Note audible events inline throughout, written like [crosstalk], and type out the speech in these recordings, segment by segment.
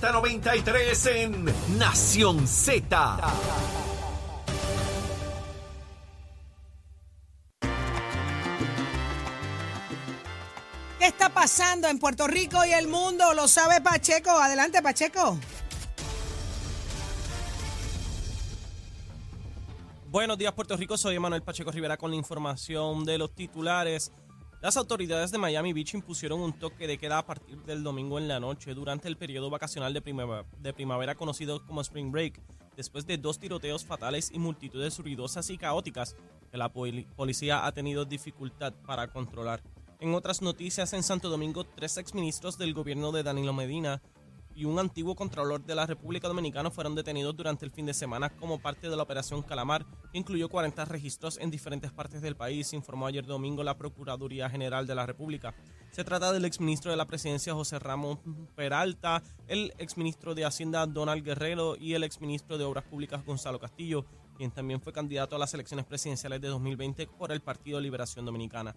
Z93 en Nación Z. ¿Qué está pasando en Puerto Rico y el mundo? Lo sabe Pacheco. Adelante, Pacheco. Buenos días, Puerto Rico. Soy Manuel Pacheco Rivera con la información de los titulares. Las autoridades de Miami Beach impusieron un toque de queda a partir del domingo en la noche durante el periodo vacacional de primavera, conocido como Spring Break, después de dos tiroteos fatales y multitudes ruidosas y caóticas que la poli- policía ha tenido dificultad para controlar. En otras noticias, en Santo Domingo, tres exministros del gobierno de Danilo Medina y un antiguo contralor de la República Dominicana fueron detenidos durante el fin de semana como parte de la Operación Calamar, que incluyó 40 registros en diferentes partes del país, informó ayer domingo la Procuraduría General de la República. Se trata del exministro de la Presidencia José Ramón Peralta, el exministro de Hacienda Donald Guerrero y el exministro de Obras Públicas Gonzalo Castillo, quien también fue candidato a las elecciones presidenciales de 2020 por el Partido Liberación Dominicana.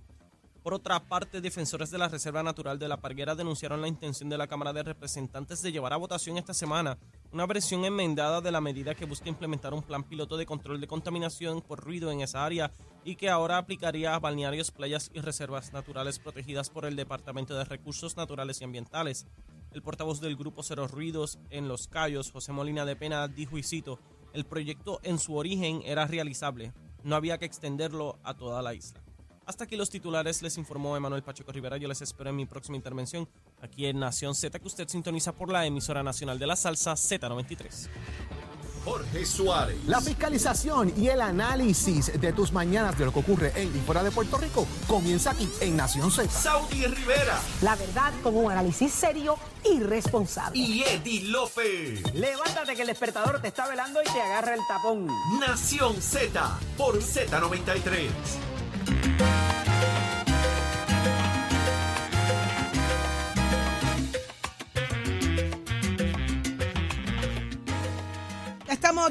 Por otra parte, defensores de la Reserva Natural de la Parguera denunciaron la intención de la Cámara de Representantes de llevar a votación esta semana una versión enmendada de la medida que busca implementar un plan piloto de control de contaminación por ruido en esa área y que ahora aplicaría a balnearios, playas y reservas naturales protegidas por el Departamento de Recursos Naturales y Ambientales. El portavoz del grupo Cero Ruidos en Los Cayos, José Molina de Pena, dijo y cito, el proyecto en su origen era realizable, no había que extenderlo a toda la isla. Hasta aquí los titulares, les informó Emanuel Pacheco Rivera. Yo les espero en mi próxima intervención aquí en Nación Z, que usted sintoniza por la emisora nacional de la salsa Z93. Jorge Suárez. La fiscalización y el análisis de tus mañanas de lo que ocurre en y fuera de Puerto Rico comienza aquí en Nación Z. Saudi Rivera. La verdad con un análisis serio y responsable. Y Eddie Lofe. Levántate que el despertador te está velando y te agarra el tapón. Nación Z por Z93.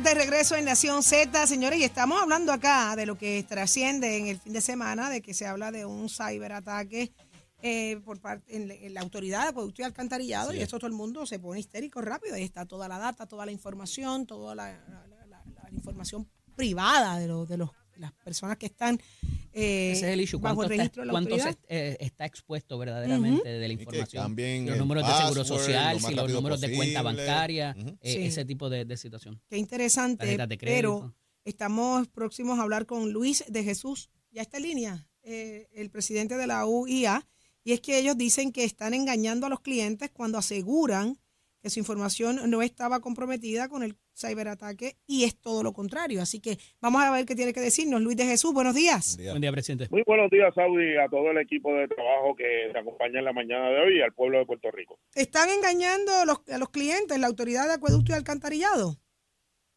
Estamos de regreso en Nación Z, señores, y estamos hablando acá de lo que trasciende en el fin de semana, de que se habla de un ciberataque eh, por parte en, la- en la autoridad de acueducto y alcantarillado, y esto todo el mundo se pone histérico rápido. Ahí está toda la data, toda la información, toda la, la- la- la- la información privada de, los de los, las personas que están eh, Ese es el issue. ¿Cuánto, está, cuánto se, eh, está expuesto verdaderamente de la información? los el números de seguro password social, lo si los números de cuenta bancaria, eh, Sí. ese tipo de, de situación. Qué interesante, pero estamos próximos a hablar con Luis de Jesús. Ya está en línea, eh, el presidente de la UIA, y es que ellos dicen que están engañando a los clientes cuando aseguran que su información no estaba comprometida con el ciberataque y es todo lo contrario. Así que vamos a ver qué tiene que decirnos Luis de Jesús. Buenos días. Buen día. Buen día, presidente. Muy buenos días, Saudi, a todo el equipo de trabajo que te acompaña en la mañana de hoy y al pueblo de Puerto Rico. ¿Están engañando a los, a los clientes, la autoridad de acueducto y alcantarillado?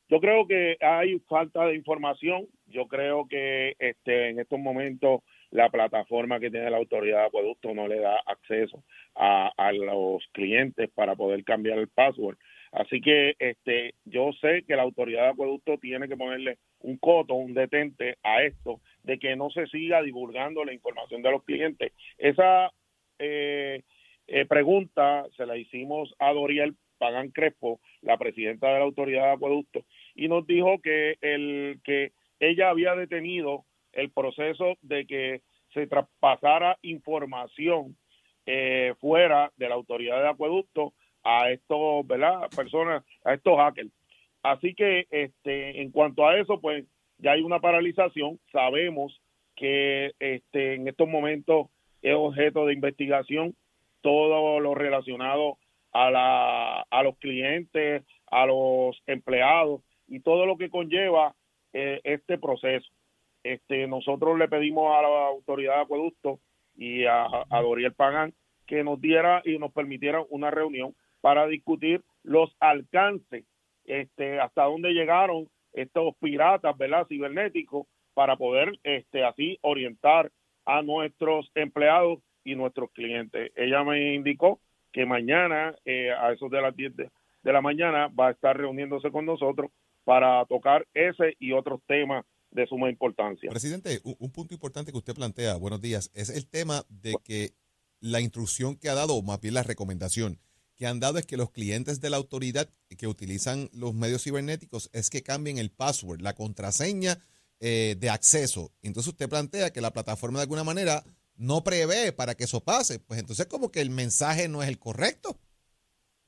Yo creo que hay falta de información. Yo creo que este, en estos momentos la plataforma que tiene la autoridad de acueducto no le da acceso a, a los clientes para poder cambiar el password. Así que este, yo sé que la autoridad de acueducto tiene que ponerle un coto, un detente a esto, de que no se siga divulgando la información de los clientes. Esa eh, eh, pregunta se la hicimos a Doriel Pagán Crespo, la presidenta de la autoridad de acueducto, y nos dijo que el que ella había detenido el proceso de que se traspasara información eh, fuera de la autoridad de acueducto a estos, ¿verdad? Personas, a estos hackers. Así que, este, en cuanto a eso, pues ya hay una paralización. Sabemos que, este, en estos momentos es objeto de investigación todo lo relacionado a la, a los clientes, a los empleados y todo lo que conlleva eh, este proceso. Este, nosotros le pedimos a la autoridad de acueducto y a, Doriel Pagán que nos diera y nos permitiera una reunión para discutir los alcances, este, hasta dónde llegaron estos piratas. Cibernéticos para poder, este, así orientar a nuestros empleados y nuestros clientes. Ella me indicó que mañana, eh, a esos de las 10 de, de la mañana, va a estar reuniéndose con nosotros para tocar ese y otros temas de suma importancia. Presidente, un, un punto importante que usted plantea, buenos días, es el tema de que la instrucción que ha dado, o más bien la recomendación que han dado es que los clientes de la autoridad que utilizan los medios cibernéticos es que cambien el password, la contraseña eh, de acceso. Entonces usted plantea que la plataforma de alguna manera no prevé para que eso pase. Pues entonces como que el mensaje no es el correcto.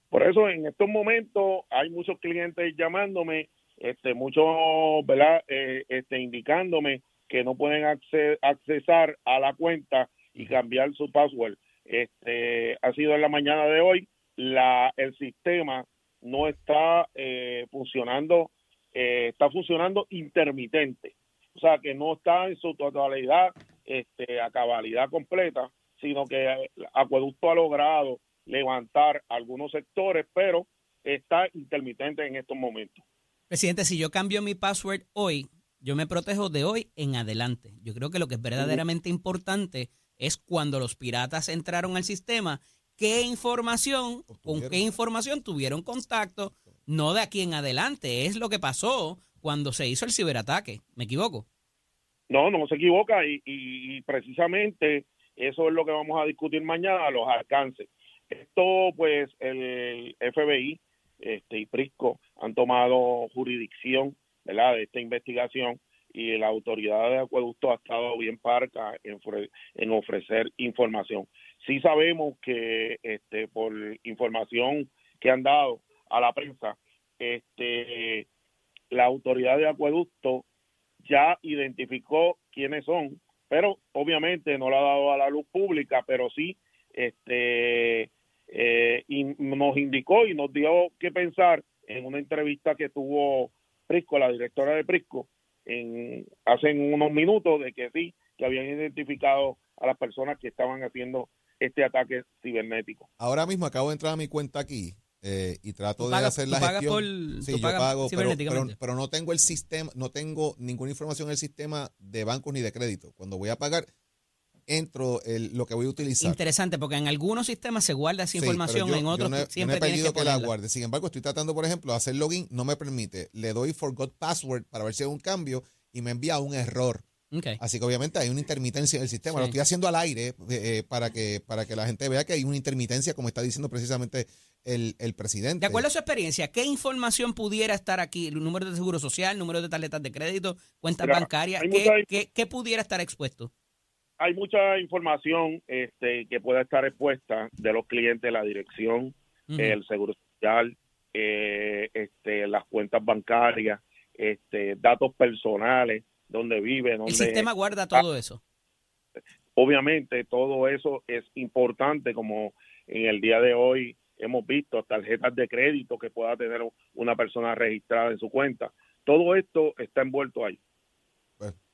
Por eso en estos momentos hay muchos clientes llamándome, este, muchos, ¿verdad? Eh, este, indicándome que no pueden acce- accesar a la cuenta y cambiar su password. Este, ha sido en la mañana de hoy, la, el sistema no está eh, funcionando, eh, está funcionando intermitente. O sea, que no está en su totalidad este, a cabalidad completa, sino que eh, Acueducto ha logrado levantar algunos sectores, pero está intermitente en estos momentos. Presidente, si yo cambio mi password hoy, yo me protejo de hoy en adelante. Yo creo que lo que es verdaderamente importante es cuando los piratas entraron al sistema, qué información, con qué información tuvieron contacto, no de aquí en adelante. Es lo que pasó cuando se hizo el ciberataque. ¿Me equivoco? No, no se equivoca y, y- y precisamente eso es lo que vamos a discutir mañana, los alcances. Esto, pues, el FBI este, y Prisco han tomado jurisdicción, de esta investigación y la autoridad de acueducto ha estado bien parca en ofrecer información. Sí sabemos que, este, por información que han dado a la prensa, este, la autoridad de acueducto ya identificó quiénes son, pero obviamente no lo ha dado a la luz pública, pero sí este eh, y nos indicó y nos dio que pensar en una entrevista que tuvo Prisco, la directora de Prisco, en, hace unos minutos de que sí, que habían identificado a las personas que estaban haciendo este ataque cibernético. Ahora mismo acabo de entrar a mi cuenta aquí eh, y trato Tú de pagas- hacer tú la pagas gestión. por- sí, tú yo pagas pago, pero, pero no tengo el sistema, no tengo ninguna información en el sistema de bancos ni de crédito. Cuando voy a pagar, entro el, lo que voy a utilizar. Interesante, porque en algunos sistemas se guarda esa Sí, información, yo- en yo otros no he- yo no siempre he pedido que que, la guarde. Sin embargo, estoy tratando, por ejemplo, de hacer login, no me permite. Le doy forgot password para ver si hay un cambio y me envía un error. Así que obviamente hay una intermitencia en el sistema. Sí. Lo estoy haciendo al aire eh, eh, para que para que la gente vea que hay una intermitencia, como está diciendo precisamente el, el presidente. De acuerdo a su experiencia, ¿qué información pudiera estar aquí? ¿El número de seguro social, número de tarjetas de crédito, cuentas Mira, bancarias? hay ¿Qué, mucha- qué- qué pudiera estar expuesto? Hay mucha información este, que pueda estar expuesta de los clientes, la dirección, el seguro social, eh, este, las cuentas bancarias, este, datos personales, dónde vive, El dónde sistema guarda todo eso. obviamente todo eso es importante como en el día de hoy hemos visto tarjetas de crédito que pueda tener una persona registrada en su cuenta. Todo esto está envuelto ahí.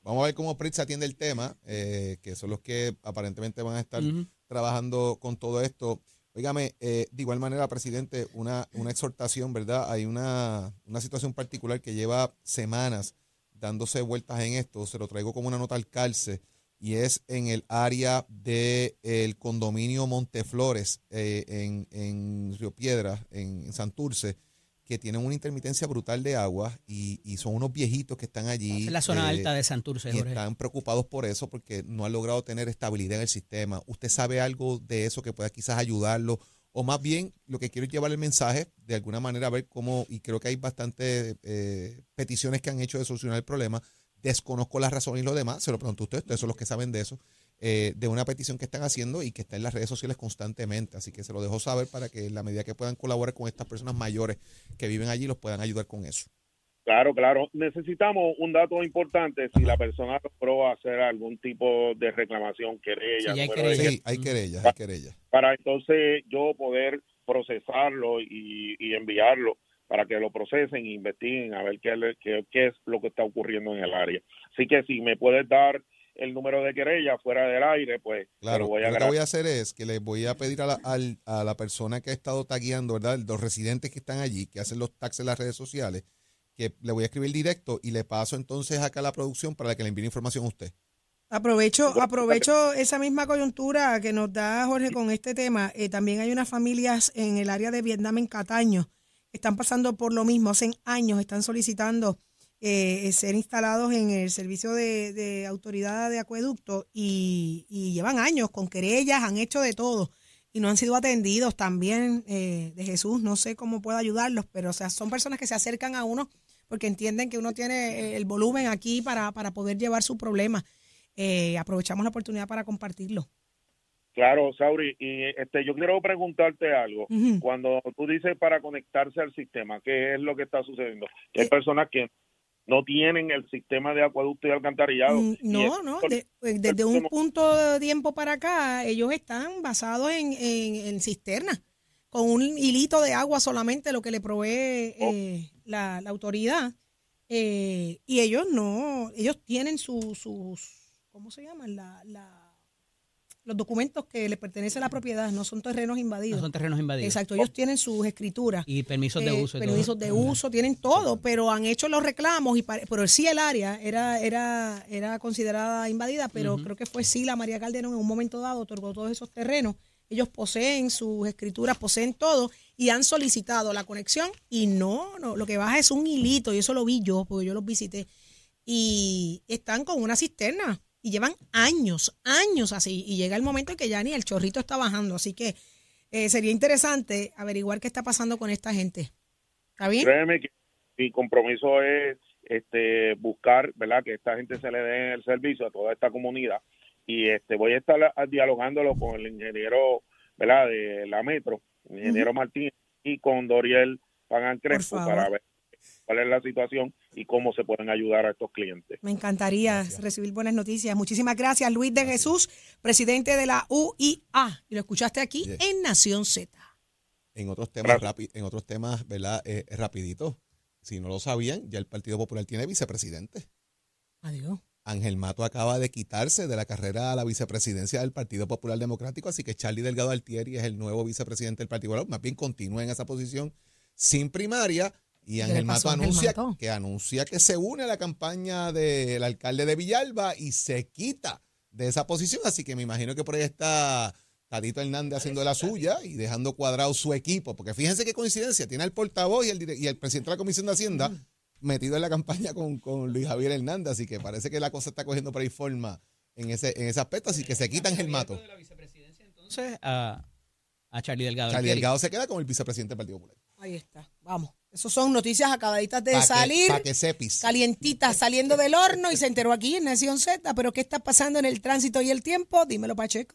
Vamos a ver cómo Pritz atiende el tema, eh, que son los que aparentemente van a estar Ujú. trabajando con todo esto. Óigame, eh, de igual manera, presidente, una, una exhortación, ¿verdad? Hay una, una situación particular que lleva semanas dándose vueltas en esto, se lo traigo como una nota al calce, y es en el área del el condominio Monteflores, eh, en, en Río Piedra, en, en Santurce, que tienen una intermitencia brutal de agua y, y son unos viejitos que están allí. Es la zona eh, alta de Santurce, y Jorge. están preocupados por eso porque no han logrado tener estabilidad en el sistema. ¿Usted sabe algo de eso que pueda quizás ayudarlo? O más bien, lo que quiero es llevar el mensaje, de alguna manera, a ver cómo, y creo que hay bastantes eh, peticiones que han hecho de solucionar el problema. Desconozco las razones y lo demás, se lo pregunto a usted, ustedes son los que saben de eso, eh, de una petición que están haciendo y que está en las redes sociales constantemente. Así que se lo dejo saber para que en la medida que puedan colaborar con estas personas mayores que viven allí, los puedan ayudar con eso. Claro, claro. Necesitamos un dato importante si la persona logró hacer algún tipo de reclamación, querella, Sí, hay querella. Sí, hay querellas, hay querellas. para entonces yo poder procesarlo y, y enviarlo para que lo procesen e investiguen a ver qué, qué, qué es lo que está ocurriendo en el área. Así que si me puedes dar el número de querella fuera del aire, pues Claro, lo voy a yo lo que voy a hacer es que les voy a pedir a la, al- a la persona que ha estado tagueando, ¿verdad? Los residentes que están allí, que hacen los tags en las redes sociales, que le voy a escribir directo y le paso entonces acá a la producción para que le envíe información a usted. Aprovecho, aprovecho esa misma coyuntura que nos da Jorge con este tema. Eh, también hay unas familias en el área de Vietnam, en Cataño, están pasando por lo mismo. Hace años están solicitando eh, ser instalados en el servicio de, autoridad de acueducto y, y llevan años con querellas, han hecho de todo. y no han sido atendidos también eh, de Jesús. No sé cómo puedo ayudarlos, pero o sea, son personas que se acercan a uno porque entienden que uno tiene el volumen aquí para, para poder llevar su problema. Eh, aprovechamos la oportunidad para compartirlo. Claro, Sauri, y este, yo quiero preguntarte algo. Cuando tú dices para conectarse al sistema, ¿qué es lo que está sucediendo? Hay Eh. personas que no tienen el sistema de acueducto y alcantarillado. Mm, y No, no, de- pues, desde un punto de tiempo para acá, ellos están basados en, en, en cisternas, con un hilito de agua solamente, lo que le provee eh, la, la autoridad. Eh, y ellos no, ellos tienen su- sus, ¿cómo se llaman? La, la- los documentos que le pertenece a la propiedad, no son terrenos No invadidos. son terrenos invadidos. Exacto, ellos tienen sus escrituras. Y permisos de Eh, uso. y todo. permisos de uso, tienen todo, pero han hecho los reclamos, y pero sí el área era, era, era considerada invadida, pero creo que fue sí la María Calderón en un momento dado otorgó todos esos terrenos. Ellos poseen sus escrituras, poseen todo y han solicitado la conexión y no, no, lo que baja es un hilito y eso lo vi yo porque yo los visité y están con una cisterna y llevan años, años así y llega el momento en que ya ni el chorrito está bajando, así que eh, sería interesante averiguar qué está pasando con esta gente. ¿Está bien? Créeme que mi compromiso es este buscar, ¿verdad? Que esta gente se le dé el servicio a toda esta comunidad y este voy a estar dialogándolo con el ingeniero, ¿verdad? De la Metro, el ingeniero Martínez y con Doriel Pagan Crespo para ver cuál es la situación y cómo se pueden ayudar a estos clientes. Me encantaría recibir buenas noticias. Muchísimas gracias, Luis de Jesús, presidente de la UIA. Y lo escuchaste aquí en Nación Z. En otros temas, rapi- en otros temas, ¿verdad? Eh, rapidito. Si no lo sabían, ya el Partido Popular tiene vicepresidente. Adiós. Ángel Mato acaba de quitarse de la carrera a la vicepresidencia del Partido Popular Democrático, así que Charlie Delgado Altieri es el nuevo vicepresidente del Partido Popular. Más bien continúa en esa posición sin primaria. Y ¿Qué Ángel Mato Ángel anuncia Mato? que anuncia que se une a la campaña del alcalde de Villalba y se quita de esa posición. Así que me imagino que por ahí está Tadito Hernández haciendo la suya y dejando cuadrado su equipo. Porque fíjense qué coincidencia, tiene al portavoz y el, y el presidente de la Comisión de Hacienda Mm. metido en la campaña con, con Luis Javier Hernández. Así que parece que la cosa está cogiendo por ahí forma en ese, en ese aspecto. Así que se quitan el mato. Entonces, a, a Charlie Delgado. Charlie. Delgado se queda como el vicepresidente del Partido Popular. Ahí está. Vamos. Esas son noticias acabaditas de Para salir. que, pa' que sepis. Calientitas saliendo del horno y se enteró aquí en Nación Z. Pero ¿qué está pasando en el tránsito y el tiempo? Dímelo, Pacheco.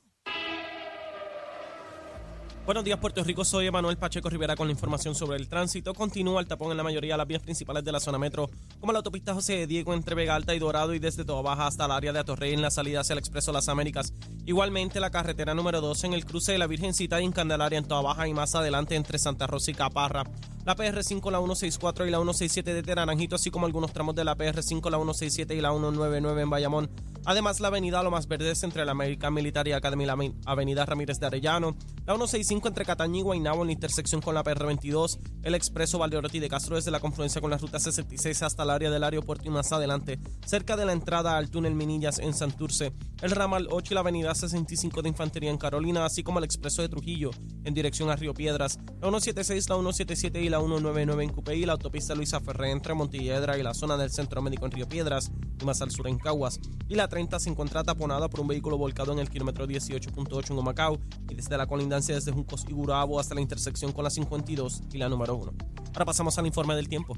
Buenos días, Puerto Rico. Soy Emanuel Pacheco Rivera con la información sobre el tránsito. Continúa el tapón en la mayoría de las vías principales de la zona metro, como la autopista José Diego entre Vega Alta y Dorado y desde Toa Baja hasta el área de Atorrey en la salida hacia el Expreso Las Américas. Igualmente la carretera número 2 en el cruce de la Virgencita y en Candelaria en Toa Baja y más adelante entre Santa Rosa y Caparra. La PR5, la 164 y la 167 de Naranjito, así como algunos tramos de la PR5, la 167 y la 199 en Bayamón. Además, la avenida Lo Más Verdes entre la American Military Academy y la avenida Ramírez de Arellano, la 165 entre Cataño y Guaynabo en la intersección con la PR22, el expreso Valdeoroti de Castro desde la confluencia con la ruta 66 hasta el área del aeropuerto y más adelante, cerca de la entrada al túnel Minillas en Santurce, el ramal 8 y la avenida 65 de Infantería en Carolina, así como el expreso de Trujillo en dirección a Río Piedras, la 176, la 177 y la 199 en Cupey, la autopista Luisa Ferré entre Montilledra y la zona del Centro Médico en Río Piedras y más al sur en Caguas, y la 30 se encuentra taponada por un vehículo volcado en el kilómetro 18.8 en Humacao y desde la colindancia desde Y Gurabo hasta la intersección con la 52 y la número 1. Ahora pasamos al informe del tiempo.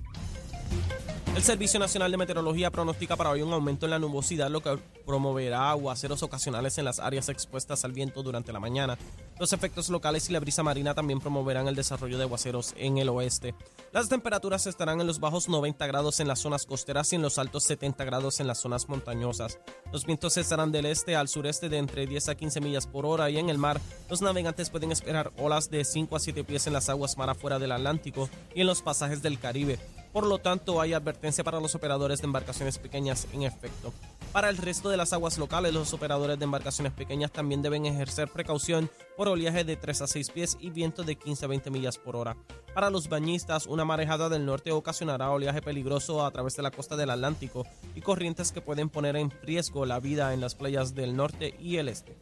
El Servicio Nacional de Meteorología pronostica para hoy un aumento en la nubosidad, lo que promoverá aguaceros ocasionales en las áreas expuestas al viento durante la mañana. Los efectos locales y la brisa marina también promoverán el desarrollo de aguaceros en el oeste. Las temperaturas estarán en los bajos 90 grados en las zonas costeras y en los altos 70 grados en las zonas montañosas. Los vientos estarán del este al sureste de entre 10 a 15 millas por hora y en el mar los navegantes pueden esperar olas de 5 a 7 pies en las aguas mar afuera del Atlántico y en los pasajes del Caribe. Por lo tanto, hay advertencia para los operadores de embarcaciones pequeñas en efecto. Para el resto de las aguas locales, los operadores de embarcaciones pequeñas también deben ejercer precaución por oleaje de 3 a 6 pies y viento de 15 a 20 millas por hora. Para los bañistas, una marejada del norte ocasionará oleaje peligroso a través de la costa del Atlántico y corrientes que pueden poner en riesgo la vida en las playas del norte y el este.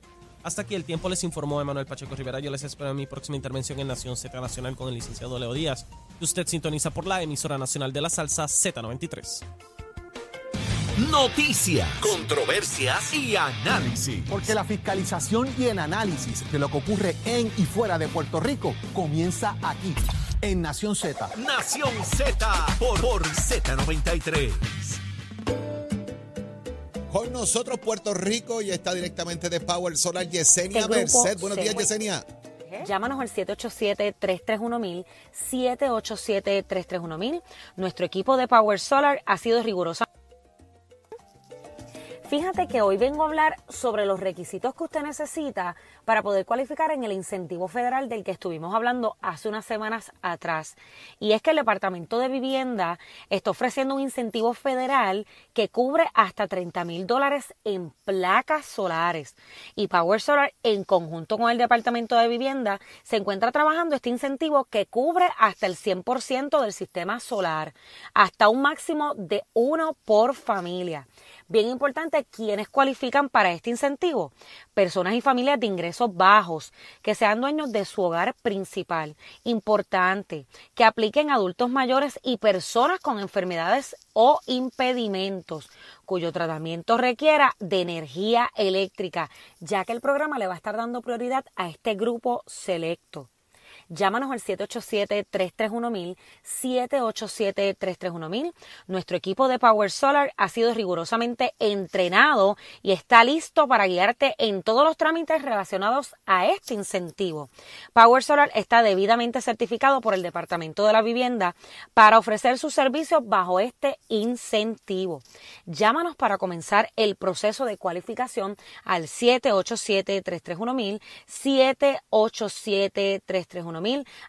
Hasta aquí el tiempo les informó Emanuel Pacheco Rivera. Yo les espero en mi próxima intervención en Nación Z Nacional con el licenciado Leo Díaz. Que usted sintoniza por la emisora nacional de la salsa Z93. Noticias, controversias y análisis. Porque la fiscalización y el análisis de lo que ocurre en y fuera de Puerto Rico comienza aquí, en Nación Z. Nación Z por, por Z93. Con nosotros Puerto Rico y está directamente de Power Solar Yesenia Merced. Buenos días, se- Yesenia. Llámanos al 787-331-1000, 787-331-1000. Nuestro equipo de Power Solar ha sido riguroso. Fíjate que hoy vengo a hablar sobre los requisitos que usted necesita para poder cualificar en el incentivo federal del que estuvimos hablando hace unas semanas atrás. Y es que el Departamento de Vivienda está ofreciendo un incentivo federal que cubre hasta 30 mil dólares en placas solares. Y Power Solar, en conjunto con el Departamento de Vivienda, se encuentra trabajando este incentivo que cubre hasta el 100% del sistema solar, hasta un máximo de uno por familia. Bien importante, ¿quiénes cualifican para este incentivo? Personas y familias de ingresos bajos, que sean dueños de su hogar principal. Importante, que apliquen adultos mayores y personas con enfermedades o impedimentos, cuyo tratamiento requiera de energía eléctrica, ya que el programa le va a estar dando prioridad a este grupo selecto. Llámanos al 787-331-1000, 787-331-1000. Nuestro equipo de Power Solar ha sido rigurosamente entrenado y está listo para guiarte en todos los trámites relacionados a este incentivo. Power Solar está debidamente certificado por el Departamento de la Vivienda para ofrecer sus servicios bajo este incentivo. Llámanos para comenzar el proceso de cualificación al 787-331-1000, 787-331-1000.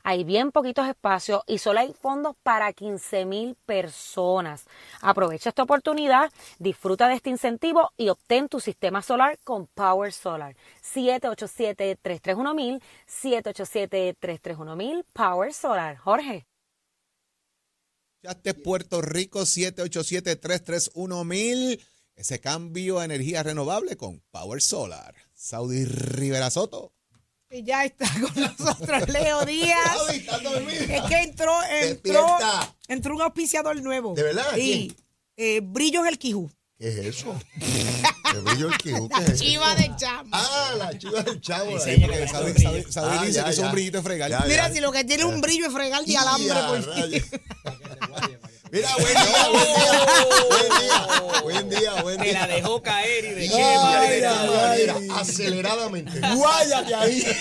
Hay bien poquitos espacios y solo hay fondos para 15 mil personas. Aprovecha esta oportunidad, disfruta de este incentivo y obtén tu sistema solar con Power Solar. 787-331-1000, 787-331-1000, Power Solar. Jorge. Escuchaste Puerto Rico 787-331-1000. Ese cambio a energía renovable con Power Solar. Saudi Rivera Soto. Y ya está [laughs] con nosotros Leo Díaz. Es que entró, entró, Despierta. entró un auspiciador nuevo. ¿De verdad? Sí. Eh, Brillos el Quijú. ¿Qué es eso? [laughs] ¿Qué brillo el quijú? ¿Qué es La eso? chiva de chamo. Ah, la chiva del chavo. Sí, ahí, porque Ah, dice ya, que es un ya. brillito de fregar. Ya, Mira, ya. si lo que tiene es un brillo es fregar de Ya, alambre. por rayos. [laughs] Mira, buen día, buen día. Buen día, buen día, buen Te la dejó caer y de qué manera. aceleradamente. [laughs] Guáyate ahí.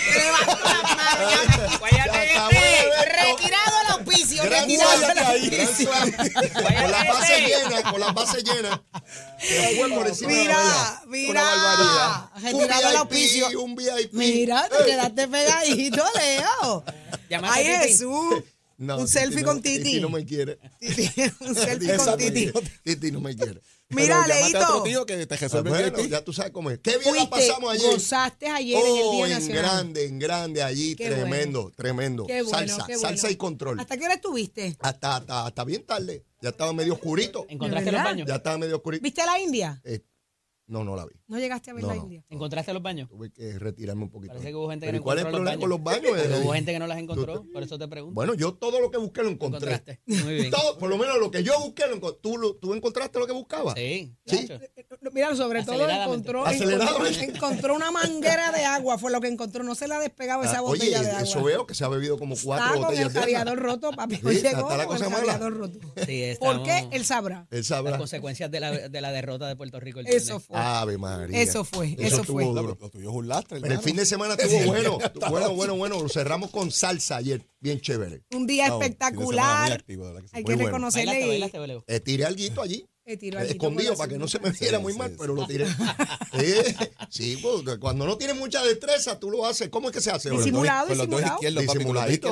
Guáyate este. Retirado el auspicio. Retirado el auspicio. Con las bases llenas, con las bases llenas. Mira, mira. Retirado el auspicio. VIP, Un VIP. Mira, te quedaste pegadito, Leo. Ay. Jesús. No, un Titi selfie no- con Titi. Titi no me quiere. Titi, un [laughs] selfie con Titi. Titi no me quiere. [laughs] Mira, Pero llámate a otro Leito. tío que te Ah, resuelve Bueno, ya tú sabes cómo es. Qué bien la Fuiste, pasamos ayer. gozaste ayer en el Oh, Día en Nacional. grande, en grande allí, Qué tremendo, tremendo. Qué bueno, salsa, qué bueno. salsa y control. ¿Hasta qué hora estuviste? Hasta, hasta, hasta bien tarde. Ya estaba medio oscurito. ¿Encontraste ¿De los baños? Ya estaba medio oscurito. ¿Viste la India? Eh, no, no la vi. No llegaste a ver No, la no. India. ¿encontraste los baños? Tuve que retirarme un poquito. Parece que hubo gente que Pero no ¿y ¿Cuál es el encontró los problema con los baños? Pero Eh, hubo gente que no las encontró, por eso te pregunto. Bueno, yo todo lo que busqué lo encontré. ¿Encontraste? Muy bien. Todo, por lo menos lo que yo busqué lo encontré. ¿Tú, lo- ¿Tú encontraste lo que buscabas? Sí, Sí. chacho. Mira, sobre todo Aceleradamente. encontró, [laughs] Aceleradamente. encontró, encontró una manguera de agua, fue lo que encontró. No se la despegaba esa Ah, Oye, botella de agua. eso veo que se ha bebido como cuatro Está con botellas el de agua. radiador roto, papi. Sí, [laughs] Hoy está- llegó está la con el cosa mala. radiador roto. Sí, ¿Por qué? Él sabrá. Él sabrá. Las consecuencias de la, de la derrota de Puerto Rico. el Eso fue. Ave María. Eso fue, eso fue. duro. Lo tuyo es un lastre, Pero el fin de semana estuvo [laughs] bueno. Bueno, bueno, bueno. Lo cerramos con salsa ayer. Bien chévere. Un día No, espectacular. activo, que. Hay Muy que bueno. reconocerle. ¿Bailaste, y- bailaste? Eh, tiré alguito allí. Eh, eh, escondido para que no se me viera Sí, muy sí, mal, sí. pero lo tiré. [laughs] Eh, sí, pues, cuando no tienes mucha destreza, tú lo haces. ¿Cómo es que se hace? Disimulado, con los dos disimulado. izquierdos, papi, con los Disimuladito.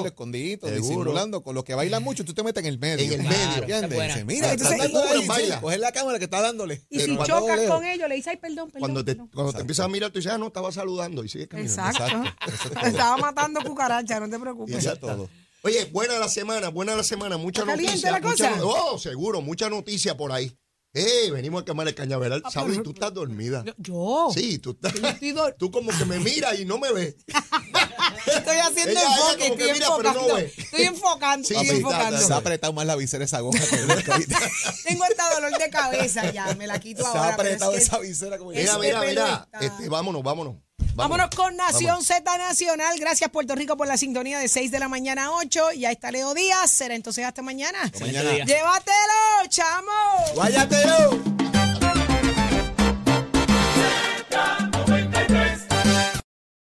izquierdos disimulando. Con los que bailan mucho, tú te metes en el medio. En el Claro, medio. Mira, Entonces, está y- dando ahí, baila. sí, coge la cámara que está dándole. Y Pero si cuando chocas con ellos, le dices, ay, perdón, perdón. Cuando te, perdón". cuando te empiezas a mirar, tú dices, ah, no, estaba saludando y sigue caminando. Exacto. Estaba matando cucarachas, no te preocupes. eso es todo. Oye, buena la semana, buena la semana, mucha ¿Está caliente noticia. la cosa? oh, seguro, mucha noticia por ahí. Eh, venimos a quemar el cañaveral. ¿Sabes? Tú estás dormida. Yo. Sí, tú estás. Yo estoy dor- Tú como que me miras y no me ves. [laughs] Estoy haciendo Ella- ella enfoque, que estoy mira, pero no enfocando. estoy enfocando, Sí, estoy sí, enfocando. Se ha apretado más la visera esa goja que. [laughs] Tengo hasta dolor de cabeza ya, me la quito Se ahora. ha pero es apretado esa visera como Mira, mira, mira. Este, vámonos, vámonos. Vámonos con Nación. Z Nacional. Gracias Puerto Rico por la sintonía de 6 de la mañana a 8. Y ahí está Leo Díaz. Será entonces hasta mañana. Mañana. Llévatelo, chamo. ¡Guáyatelo!